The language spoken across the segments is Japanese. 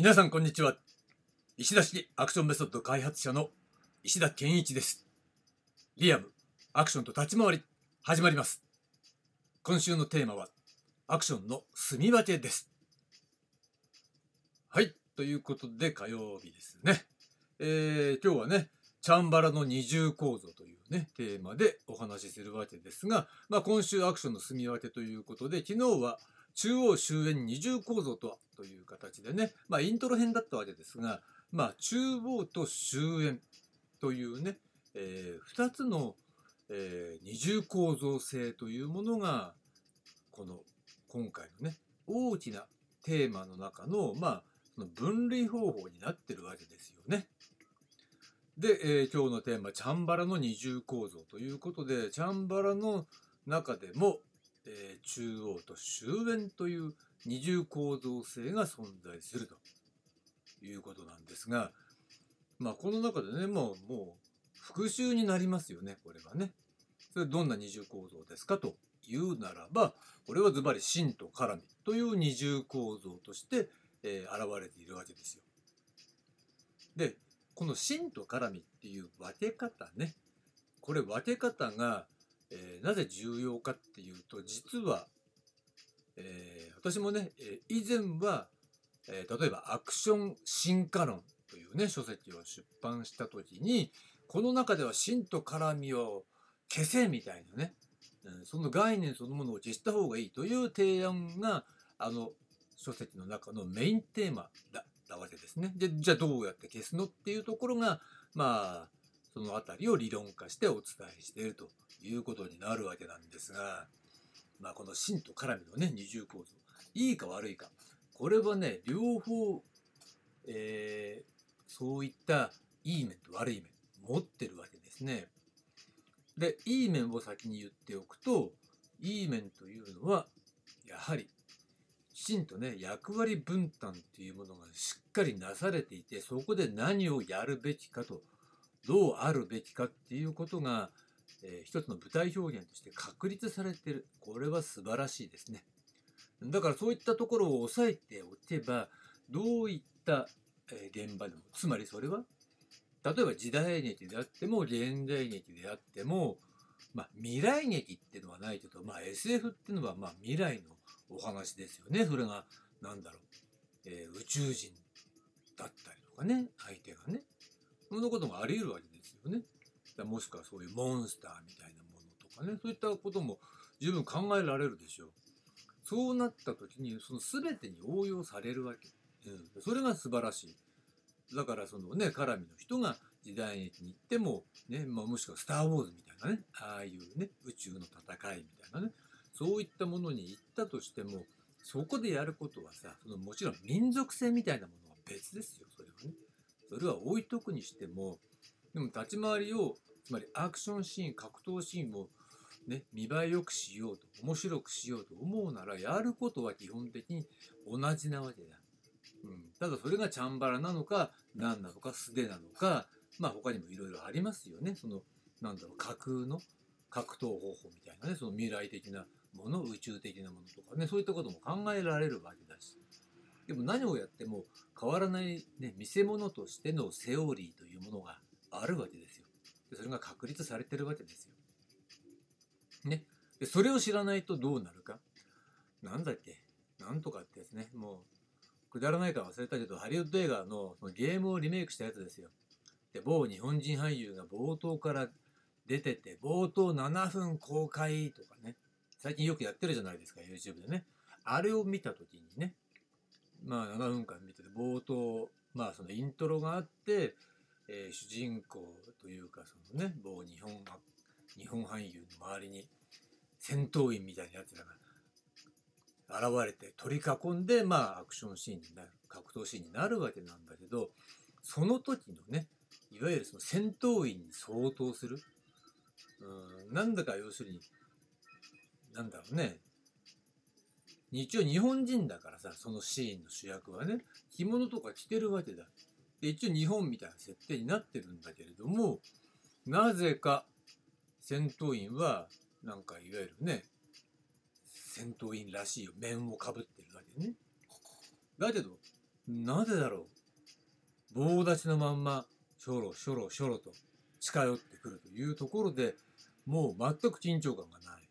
皆さんこんにちは。石田式アクションメソッド開発者の石田健一です。リアムアクションと立ち回り始まります。今週のテーマはアクションの住み分けです。はいということで火曜日ですね。えー、今日はねチャンバラの二重構造というねテーマでお話しするわけですが、まあ、今週アクションの住み分けということで昨日は中央終焉二重構造とはという形でね、まあ、イントロ編だったわけですが、まあ、中央と終焉というね、えー、2つの、えー、二重構造性というものがこの今回のね大きなテーマの中の,、まあ、その分類方法になってるわけですよね。で、えー、今日のテーマ「チャンバラの二重構造」ということでチャンバラの中でも、えー、中央と終焉という二重構造性が存在するということなんですが、まあ、この中でねもうもう復習になりますよねこれはね。それどんな二重構造ですか？というならばこれはズバリ真と絡みという二重構造として、えー、現れているわけですよ。でこの真と絡みっていう分け方ねこれ分け方がえー、なぜ重要かっていうと実は、えー、私もね、え、以前は、え例えばアクション進化論というね書籍を出版した時にこの中では真と絡みを消せみたいなね、うん、その概念そのものを消した方がいいという提案があの書籍の中のメインテーマだったわけですね。でじゃあどうやって消すのっていうところがまあその辺りを理論化してお伝えしているということになるわけなんですが、まあ、この真と絡みのね二重構造いいか悪いかこれはね両方、えー、そういったいい面と悪い面持ってるわけですね。でいい面を先に言っておくといい面というのはやはりきちんとね役割分担っていうものがしっかりなされていてそこで何をやるべきかとどうあるべきかっていうことがえー、一つの舞台表現として確立されてる。これは素晴らしいですね。だからそういったところを押さえておけばどういった、現場でもつまりそれは例えば時代劇であっても現代劇であっても、まあ、未来劇っていうのはないけど、まあ、SF っていうのはまあ未来のお話ですよね。それが何だろう、えー、宇宙人だったりとかね相手がね。そんなこともあり得るわけですよね。もしくはそういうモンスターみたいなものとかね。そういったことも十分考えられるでしょう。そうなった時にその全てに応用されるわけ、うん、それが素晴らしい。だからそのね絡みの人が時代劇に行っても、ねまあ、もしくは「スター・ウォーズ」みたいなね。ああいうね宇宙の戦いみたいなね。そういったものに行ったとしてもそこでやることはさそのもちろん民族性みたいなものは別です。それは置いとくにしてもでも立ち回りをつまりアクションシーン格闘シーンをね、見栄えよくしようと面白くしようと思うならやることは基本的に同じなわけだ、うん、ただそれがチャンバラなのか何なのか素手なのかまあ他にもいろいろありますよね。そのなんだろう架空の格闘方法みたいなねその未来的なもの宇宙的なものとかねそういったことも考えられるわけだし。でも何をやっても変わらない、ね、見せ物としてのセオリーというものがあるわけですよ。でそれが確立されてるわけですよ。ね。でそれを知らないとどうなるか。なんだっけなんとかってやつね。もう、くだらないか忘れたけど、ハリウッド映画のゲームをリメイクしたやつですよ。で、某日本人俳優が冒頭から出てて、冒頭7分公開とかね。最近よくやってるじゃないですか、YouTube でね。あれを見た時にね、まあ7分間見てて、冒頭、まあそのイントロがあって、えー、主人公というかそのね某日本日本俳優の周りに戦闘員みたいなやつらが現れて取り囲んでまあアクションシーンになる格闘シーンになるわけなんだけどその時のねいわゆるその戦闘員に相当するうんなんだか要するになんだろうね一応日本人だからさそのシーンの主役はね着物とか着てるわけだで一応日本みたいな設定になってるんだけれどもなぜか戦闘員はなんかいわゆるね戦闘員らしい面をかぶってるわけね。だけどなぜだろう棒立ちのまんましょろしょろしょろと近寄ってくるというところでもう全く緊張感がない。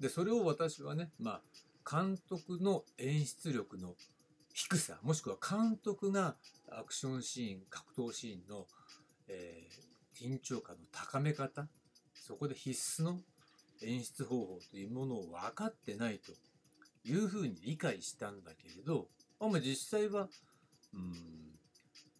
でそれを私はねまあ監督の演出力の低さもしくは監督がアクションシーン格闘シーンの、えー、緊張感の高め方そこで必須の演出方法というものを分かってないというふうに理解したんだけれどあ、まあ、実際はうん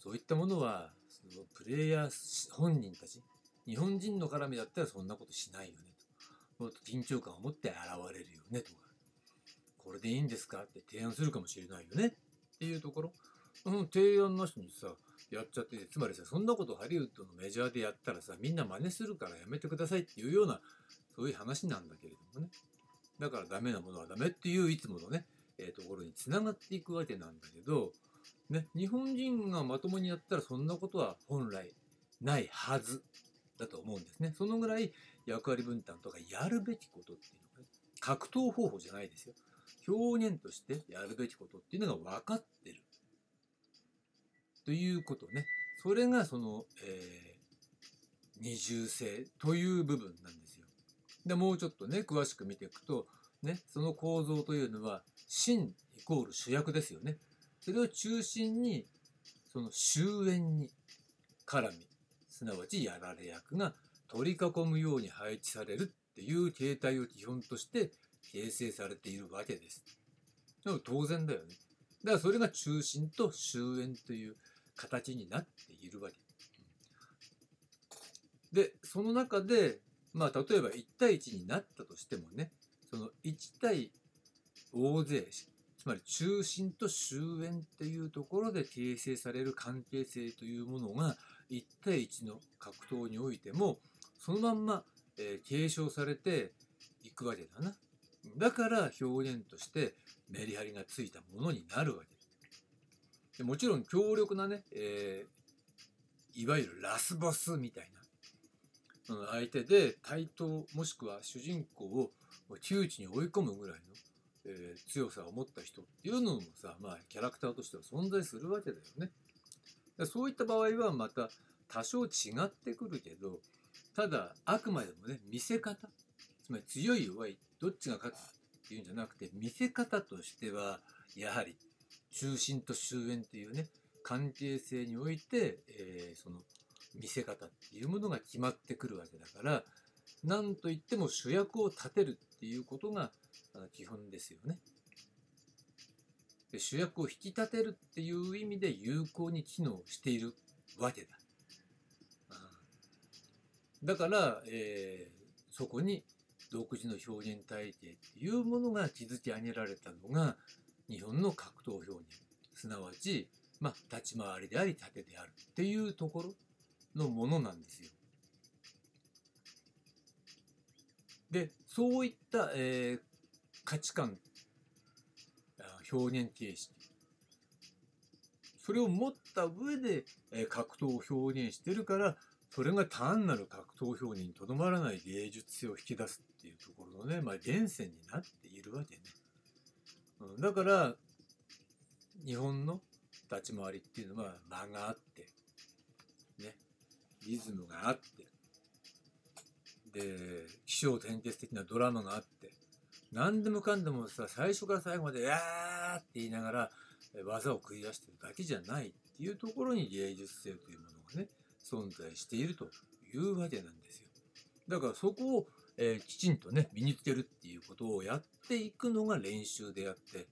そういったものはそのプレイヤー本人たち日本人の絡みだったらそんなことしないよねと。もっと緊張感を持って現れるよねとか。これでいいんですか？って提案するかもしれないよねっていうところその提案なしにさやっちゃってつまりさそんなことハリウッドのメジャーでやったらさみんな真似するからやめてくださいっていうようなそういう話なんだけれどもねだからダメなものはダメっていういつものね、えー、ところにつながっていくわけなんだけど、ね、日本人がまともにやったらそんなことは本来ないはずだと思うんですね。そのぐらい役割分担とかやるべきことっていうのが、ね、格闘方法じゃないですよ。表現としてやるべきことっていうのが分かってる。ということね。それがその、えー、二重性という部分なんですよ。で、もうちょっとね、詳しく見ていくと、ね、その構造というのは、真イコール主役ですよね。それを中心に、その終焉に絡み、すなわちやられ役が取り囲むように配置されるっていう形態を基本として形成されているわけです。でも当然だよね。だからそれが中心と終焉という形になっているわけ。で、その中で、まあ例えば1対1になったとしてもね、その1対大勢、つまり中心と終焉っていうところで形成される関係性というものが1対1の格闘においてもそのまんま、え、継承されていくわけだな。だから表現としてメリハリがついたものになるわけです。でもちろん強力なね、えー、いわゆるラスボスみたいな、相手で対等もしくは主人公を窮地に追い込むぐらいの、えー、強さを持った人っていうのもさ、まあ、キャラクターとしては存在するわけだよね。そういった場合はまた多少違ってくるけどただあくまでもね見せ方つまり強い弱いどっちが勝つっていうんじゃなくて見せ方としてはやはり中心と終焉っていうね関係性において、えー、その見せ方っていうものが決まってくるわけだから何といっても主役を立てるっていうことが基本ですよね。で主役を引き立てるっていう意味で有効に機能しているわけだ。だから、えー、そこに独自の表現体系っていうものが築き上げられたのが日本の格闘表現すなわち、まあ、立ち回りであり盾であるっていうところのものなんですよ。でそういった、えー、価値観表現形式それを持った上で、えー、格闘を表現してるからそれが単なる格闘表現にとどまらない芸術性を引き出すっていうところのね、まあ、源泉になっているわけね。うん、だから日本の立ち回りっていうのは間があってねリズムがあってで起承転結的なドラマがあって何でもかんでもさ最初から最後まで「やー!」って言いながら技を繰り出してるだけじゃないっていうところに芸術性というものがね存在しているというわけなんですよ。だからそこを、えー、きちんとね身につけるっていうことをやっていくのが練習であって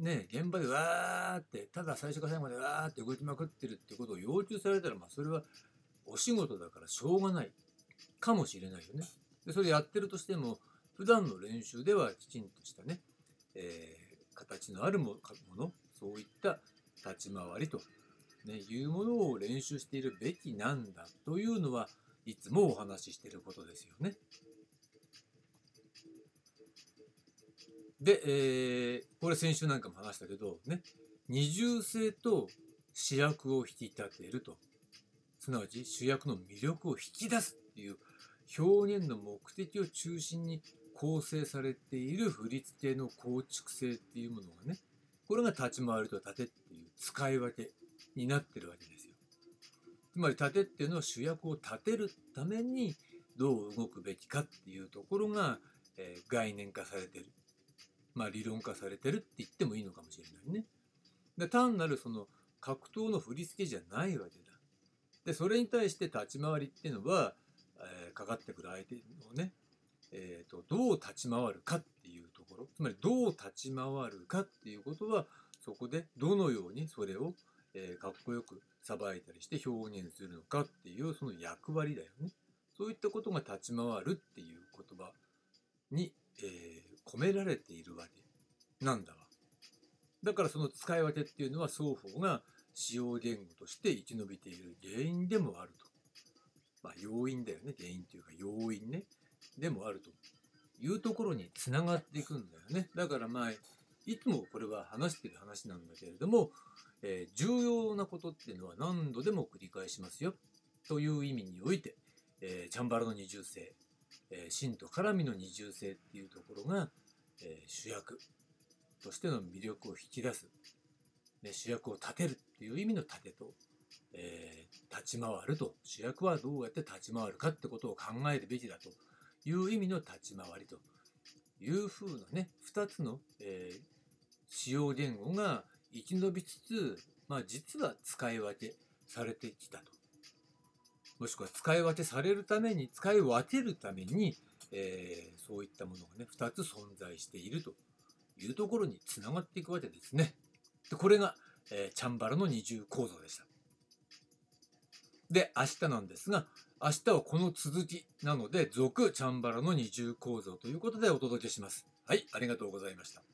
ね現場でわーってただ最初から最後までわーって動きまくってるってことを要求されたらまあそれはお仕事だからしょうがないかもしれないよね。でそれやってるとしても普段の練習ではきちんとしたね、えー、形のあるものそういった立ち回りとね、いうものを練習しているべきなんだというのはいつもお話ししていることですよね。で、えー、これ先週なんかも話したけど、ね、二重性と主役を引き立てると。すなわち主役の魅力を引き出すっていう表現の目的を中心に構成されている振り付けの構築性っていうものがね、これが立ち回りと盾っていう使い分けになってるわけですよ。つまり盾っていうのは主役を立てるためにどう動くべきかっていうところが、えー概念化されてる。まあ理論化されてるって言ってもいいのかもしれないね。で単なるその格闘の振り付けじゃないわけだ。でそれに対して立ち回りっていうのは、えーかかってくる相手をね、えー、とどう立ち回るかっていうところつまりどう立ち回るかっていうことはそこでどのようにそれを、えーかっこよくさばいたりして表現するのかっていうその役割だよね。そういったことが立ち回るっていう言葉に、えー込められているわけなんだわ。だからその使い分けっていうのは双方が使用言語として生き延びている原因でもあると。まあ要因だよね。原因というか要因ね。でもあるというところにつながっていくんだよね。だからまあ、いつもこれは話してる話なんだけれども、えー重要なことっていうのは何度でも繰り返しますよ。という意味において、えーチャンバラの二重性、え真と絡みの二重性っていうところが、え主役としての魅力を引き出す、ね、主役を立てるっていう意味の立てと、え立ち回ると。主役はどうやって立ち回るかってことを考えるべきだという意味の立ち回りというふうなね2つの、え使用言語が生き延びつつ、まあ、実は使い分けされてきたと。もしくは使い分けされるために使い分けるために、えーそういったものがね2つ存在しているというところにつながっていくわけですね。でこれが、えーチャンバラの二重構造でした。で明日なんですが明日はこの続きなので続チャンバラの二重構造ということでお届けします。はいありがとうございました。